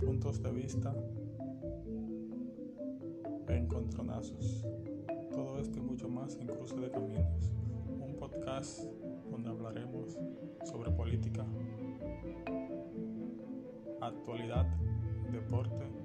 puntos de vista, encontronazos. Todo esto y mucho más en Cruce de Caminos, un podcast donde hablaremos sobre política, actualidad, deporte